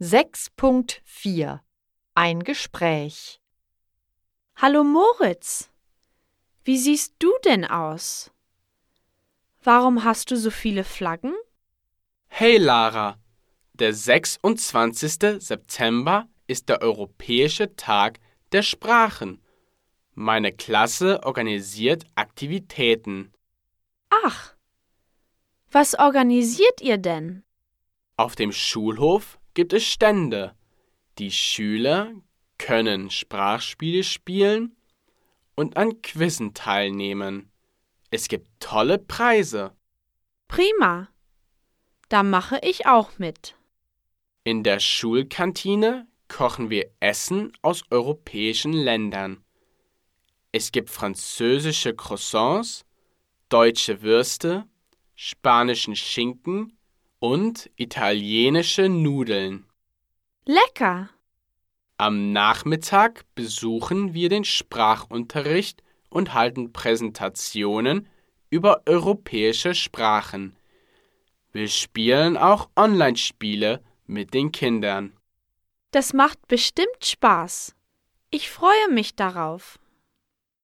6.4 Ein Gespräch Hallo Moritz, wie siehst du denn aus? Warum hast du so viele Flaggen? Hey Lara, der 26. September ist der Europäische Tag der Sprachen. Meine Klasse organisiert Aktivitäten. Ach, was organisiert ihr denn? Auf dem Schulhof gibt es Stände. Die Schüler können Sprachspiele spielen und an Quizzen teilnehmen. Es gibt tolle Preise. Prima. Da mache ich auch mit. In der Schulkantine kochen wir Essen aus europäischen Ländern. Es gibt französische Croissants, deutsche Würste, spanischen Schinken und italienische Nudeln. Lecker. Am Nachmittag besuchen wir den Sprachunterricht und halten Präsentationen über europäische Sprachen. Wir spielen auch Online-Spiele mit den Kindern. Das macht bestimmt Spaß. Ich freue mich darauf.